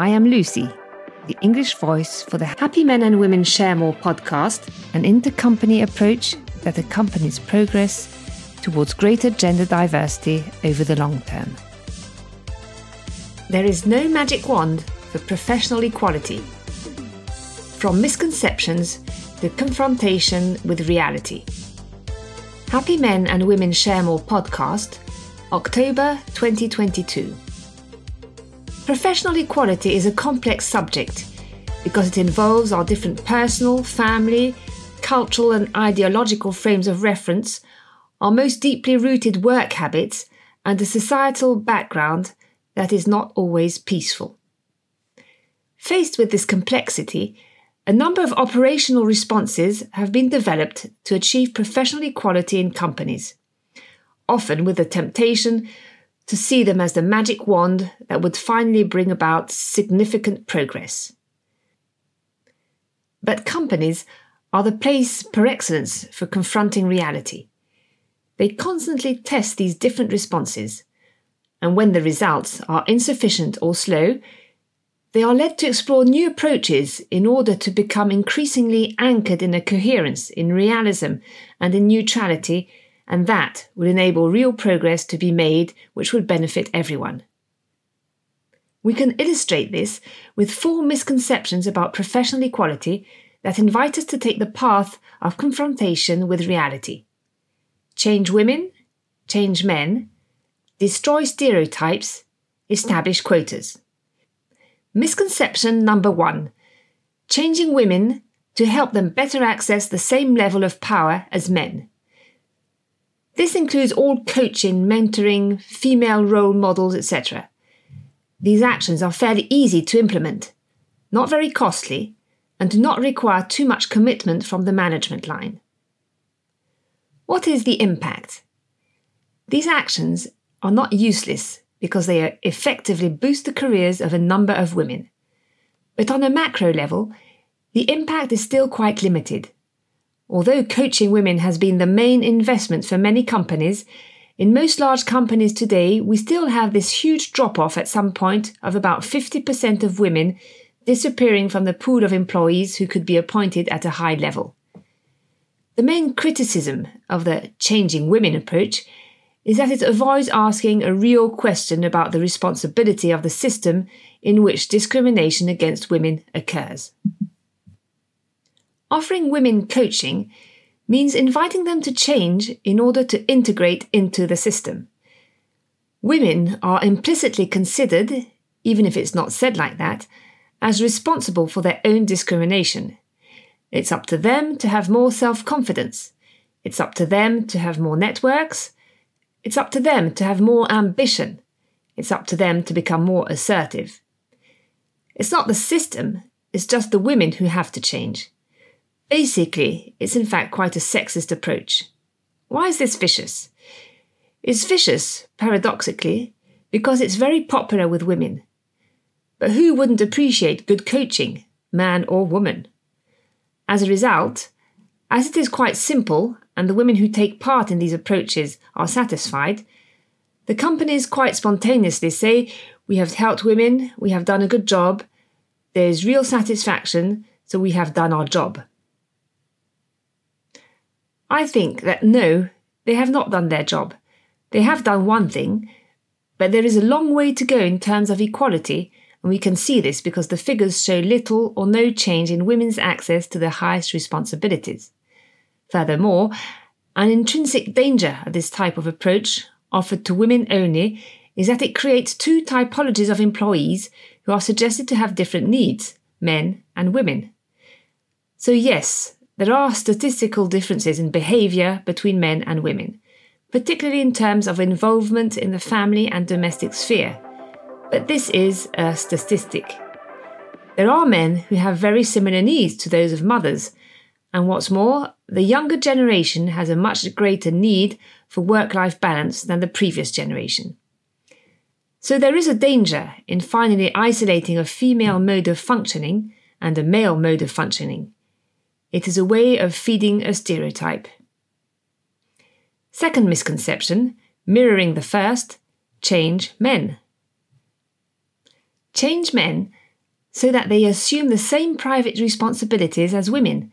I am Lucy, the English voice for the Happy Men and Women Share More podcast, an intercompany approach that accompanies progress towards greater gender diversity over the long term. There is no magic wand for professional equality. From misconceptions to confrontation with reality. Happy Men and Women Share More podcast, October 2022. Professional equality is a complex subject because it involves our different personal, family, cultural, and ideological frames of reference, our most deeply rooted work habits, and a societal background that is not always peaceful. Faced with this complexity, a number of operational responses have been developed to achieve professional equality in companies, often with the temptation to see them as the magic wand that would finally bring about significant progress. But companies are the place per excellence for confronting reality. They constantly test these different responses, and when the results are insufficient or slow, they are led to explore new approaches in order to become increasingly anchored in a coherence, in realism, and in neutrality, and that would enable real progress to be made which would benefit everyone. We can illustrate this with four misconceptions about professional equality that invite us to take the path of confrontation with reality. Change women, change men, destroy stereotypes, establish quotas. Misconception number one changing women to help them better access the same level of power as men. This includes all coaching, mentoring, female role models, etc. These actions are fairly easy to implement, not very costly, and do not require too much commitment from the management line. What is the impact? These actions are not useless because they effectively boost the careers of a number of women. But on a macro level, the impact is still quite limited. Although coaching women has been the main investment for many companies, in most large companies today, we still have this huge drop off at some point of about 50% of women disappearing from the pool of employees who could be appointed at a high level. The main criticism of the changing women approach is that it avoids asking a real question about the responsibility of the system in which discrimination against women occurs. Offering women coaching means inviting them to change in order to integrate into the system. Women are implicitly considered, even if it's not said like that, as responsible for their own discrimination. It's up to them to have more self confidence. It's up to them to have more networks, it's up to them to have more ambition. It's up to them to become more assertive. It's not the system, it's just the women who have to change. Basically, it's in fact quite a sexist approach. Why is this vicious? It's vicious, paradoxically, because it's very popular with women. But who wouldn't appreciate good coaching, man or woman? As a result, as it is quite simple and the women who take part in these approaches are satisfied, the companies quite spontaneously say, We have helped women, we have done a good job, there is real satisfaction, so we have done our job. I think that no, they have not done their job. They have done one thing, but there is a long way to go in terms of equality, and we can see this because the figures show little or no change in women's access to the highest responsibilities. Furthermore, an intrinsic danger of this type of approach, offered to women only, is that it creates two typologies of employees who are suggested to have different needs men and women. So, yes, there are statistical differences in behaviour between men and women, particularly in terms of involvement in the family and domestic sphere. But this is a statistic. There are men who have very similar needs to those of mothers, and what's more, the younger generation has a much greater need for work life balance than the previous generation. So there is a danger in finally isolating a female mode of functioning and a male mode of functioning. It is a way of feeding a stereotype. Second misconception, mirroring the first, change men. Change men so that they assume the same private responsibilities as women,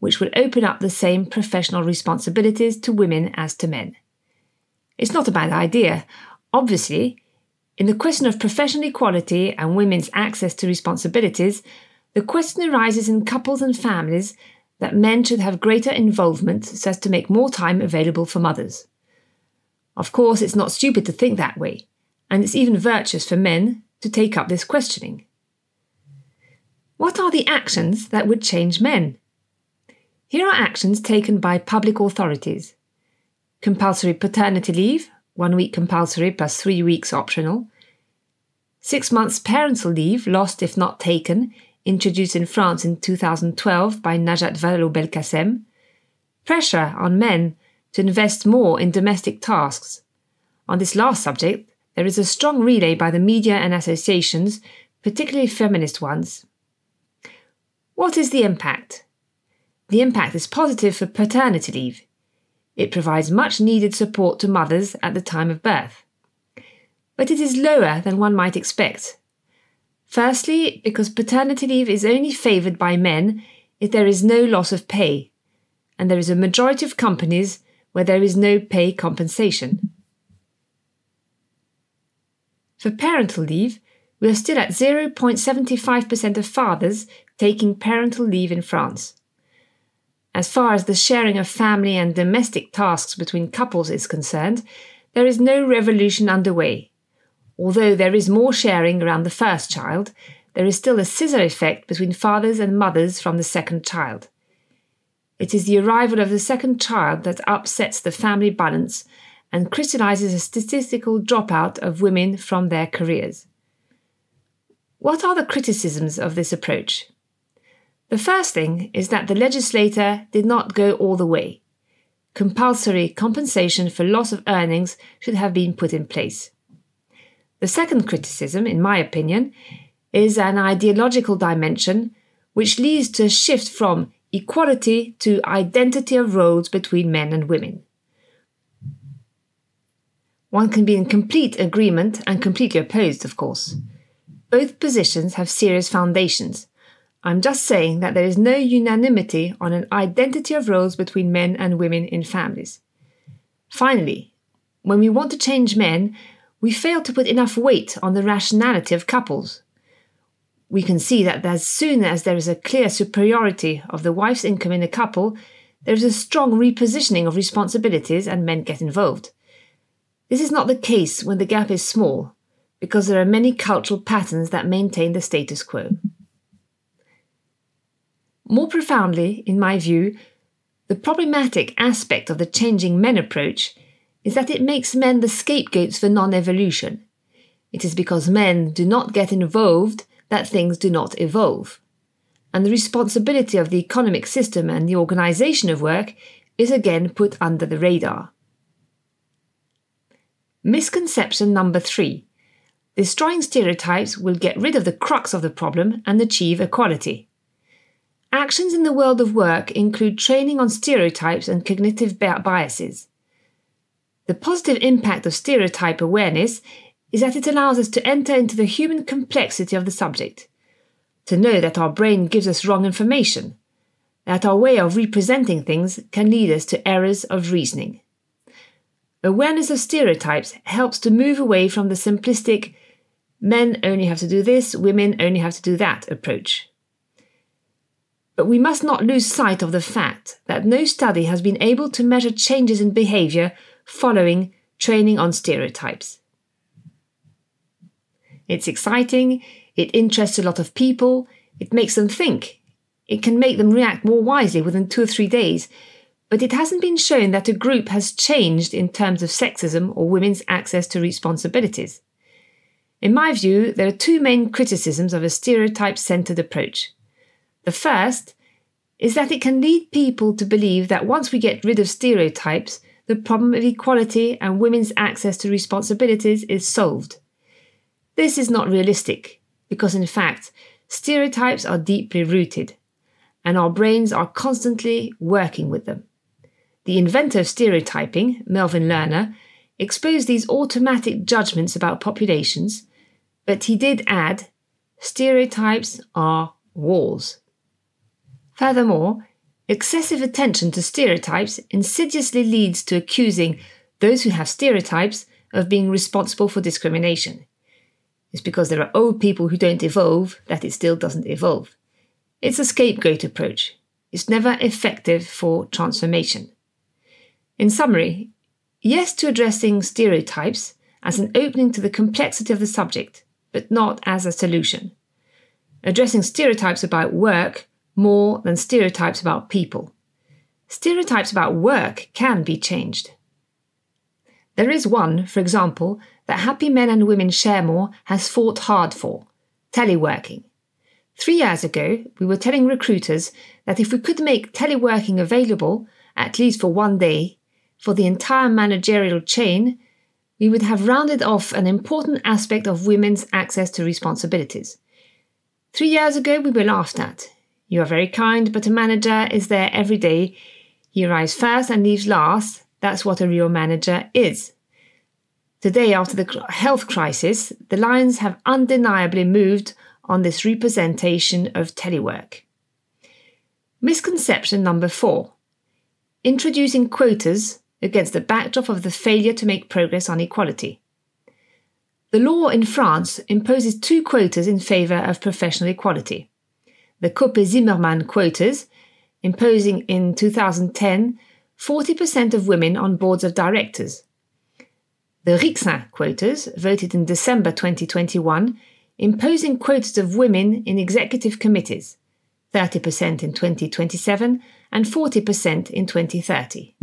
which would open up the same professional responsibilities to women as to men. It's not a bad idea. Obviously, in the question of professional equality and women's access to responsibilities, the question arises in couples and families that men should have greater involvement so as to make more time available for mothers. Of course, it's not stupid to think that way, and it's even virtuous for men to take up this questioning. What are the actions that would change men? Here are actions taken by public authorities compulsory paternity leave, one week compulsory plus three weeks optional, six months parental leave, lost if not taken, introduced in France in 2012 by Najat Vallaud Belkacem, pressure on men to invest more in domestic tasks. On this last subject, there is a strong relay by the media and associations, particularly feminist ones. What is the impact? The impact is positive for paternity leave. It provides much needed support to mothers at the time of birth. But it is lower than one might expect. Firstly, because paternity leave is only favoured by men if there is no loss of pay, and there is a majority of companies where there is no pay compensation. For parental leave, we are still at 0.75% of fathers taking parental leave in France. As far as the sharing of family and domestic tasks between couples is concerned, there is no revolution underway. Although there is more sharing around the first child, there is still a scissor effect between fathers and mothers from the second child. It is the arrival of the second child that upsets the family balance and crystallizes a statistical dropout of women from their careers. What are the criticisms of this approach? The first thing is that the legislator did not go all the way. Compulsory compensation for loss of earnings should have been put in place. The second criticism, in my opinion, is an ideological dimension which leads to a shift from equality to identity of roles between men and women. One can be in complete agreement and completely opposed, of course. Both positions have serious foundations. I'm just saying that there is no unanimity on an identity of roles between men and women in families. Finally, when we want to change men, we fail to put enough weight on the rationality of couples we can see that as soon as there is a clear superiority of the wife's income in a couple, there is a strong repositioning of responsibilities and men get involved. This is not the case when the gap is small, because there are many cultural patterns that maintain the status quo. More profoundly, in my view, the problematic aspect of the changing men approach is that it makes men the scapegoats for non evolution. It is because men do not get involved that things do not evolve. And the responsibility of the economic system and the organization of work is again put under the radar. Misconception number three destroying stereotypes will get rid of the crux of the problem and achieve equality. Actions in the world of work include training on stereotypes and cognitive biases. The positive impact of stereotype awareness is that it allows us to enter into the human complexity of the subject, to know that our brain gives us wrong information, that our way of representing things can lead us to errors of reasoning. Awareness of stereotypes helps to move away from the simplistic men only have to do this, women only have to do that approach. But we must not lose sight of the fact that no study has been able to measure changes in behavior following training on stereotypes. It's exciting, it interests a lot of people, it makes them think. It can make them react more wisely within two or three days, but it hasn't been shown that a group has changed in terms of sexism or women's access to responsibilities. In my view, there are two main criticisms of a stereotype centered approach. The first is that it can lead people to believe that once we get rid of stereotypes, the problem of equality and women's access to responsibilities is solved. This is not realistic because, in fact, stereotypes are deeply rooted and our brains are constantly working with them. The inventor of stereotyping, Melvin Lerner, exposed these automatic judgments about populations, but he did add stereotypes are walls. Furthermore, excessive attention to stereotypes insidiously leads to accusing those who have stereotypes of being responsible for discrimination. It's because there are old people who don't evolve that it still doesn't evolve. It's a scapegoat approach. It's never effective for transformation. In summary, yes to addressing stereotypes as an opening to the complexity of the subject, but not as a solution. Addressing stereotypes about work more than stereotypes about people. Stereotypes about work can be changed. There is one, for example, that Happy Men and Women Share More has fought hard for teleworking. Three years ago, we were telling recruiters that if we could make teleworking available, at least for one day, for the entire managerial chain, we would have rounded off an important aspect of women's access to responsibilities. Three years ago, we were laughed at. You are very kind, but a manager is there every day. He arrives first and leaves last. That's what a real manager is. Today, after the health crisis, the lines have undeniably moved on this representation of telework. Misconception number four introducing quotas against the backdrop of the failure to make progress on equality. The law in France imposes two quotas in favour of professional equality. The Copé-Zimmermann quotas, imposing in 2010 40% of women on boards of directors. The Rixain quotas, voted in December 2021, imposing quotas of women in executive committees, 30% in 2027 and 40% in 2030.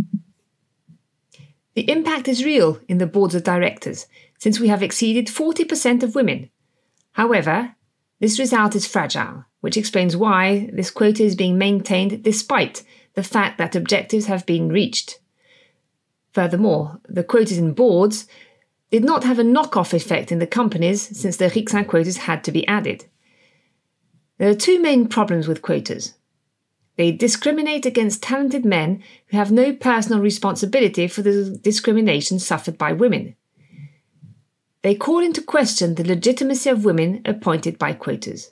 The impact is real in the boards of directors, since we have exceeded 40% of women. However, this result is fragile, which explains why this quota is being maintained despite the fact that objectives have been reached. Furthermore, the quotas in boards did not have a knock-off effect in the companies since the Rixain quotas had to be added. There are two main problems with quotas. They discriminate against talented men who have no personal responsibility for the discrimination suffered by women. They call into question the legitimacy of women appointed by quotas.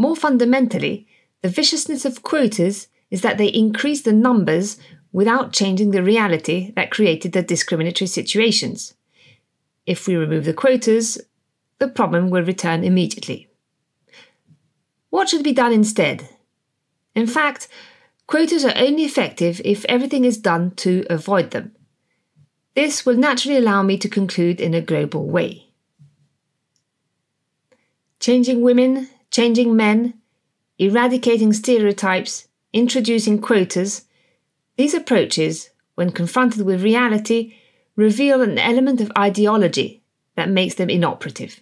More fundamentally, the viciousness of quotas is that they increase the numbers without changing the reality that created the discriminatory situations. If we remove the quotas, the problem will return immediately. What should be done instead? In fact, quotas are only effective if everything is done to avoid them. This will naturally allow me to conclude in a global way. Changing women, changing men, eradicating stereotypes, introducing quotas, these approaches, when confronted with reality, reveal an element of ideology that makes them inoperative.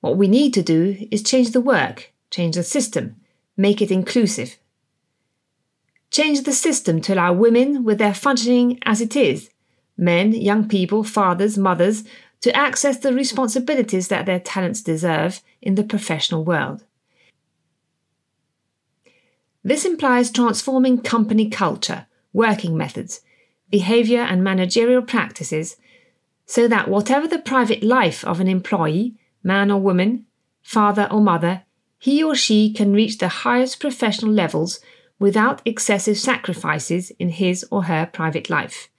What we need to do is change the work, change the system, make it inclusive. Change the system to allow women, with their functioning as it is, men, young people, fathers, mothers, to access the responsibilities that their talents deserve in the professional world. This implies transforming company culture, working methods, behaviour, and managerial practices so that whatever the private life of an employee, man or woman, father or mother, he or she can reach the highest professional levels without excessive sacrifices in his or her private life.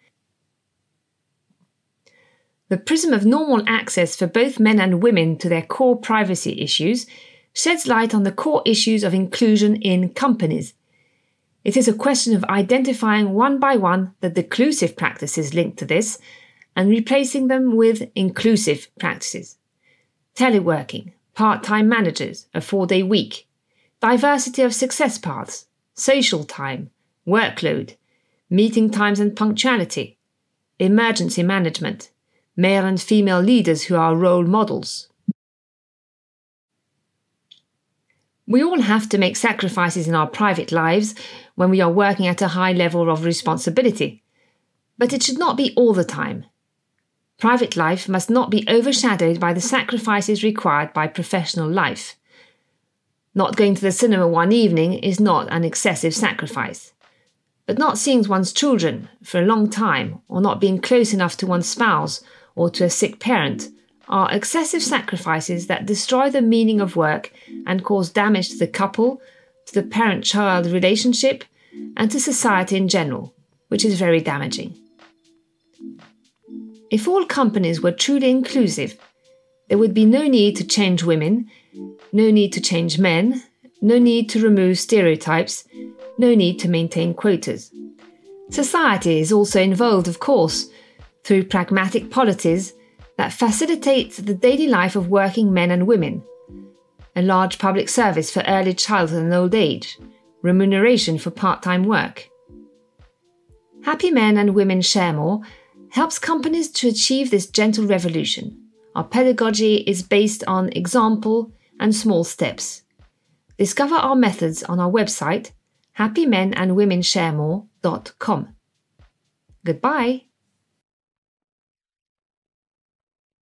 The prism of normal access for both men and women to their core privacy issues sheds light on the core issues of inclusion in companies. It is a question of identifying one by one the declusive practices linked to this and replacing them with inclusive practices. Teleworking, part time managers, a four day week, diversity of success paths, social time, workload, meeting times and punctuality, emergency management, male and female leaders who are role models. We all have to make sacrifices in our private lives when we are working at a high level of responsibility, but it should not be all the time. Private life must not be overshadowed by the sacrifices required by professional life. Not going to the cinema one evening is not an excessive sacrifice. But not seeing one's children for a long time, or not being close enough to one's spouse or to a sick parent, are excessive sacrifices that destroy the meaning of work and cause damage to the couple, to the parent child relationship, and to society in general, which is very damaging. If all companies were truly inclusive, there would be no need to change women, no need to change men, no need to remove stereotypes, no need to maintain quotas. Society is also involved, of course, through pragmatic policies that facilitate the daily life of working men and women, a large public service for early childhood and old age, remuneration for part time work. Happy Men and Women Share More helps companies to achieve this gentle revolution. Our pedagogy is based on example and small steps. Discover our methods on our website, happymenandwomensharemore.com. Goodbye.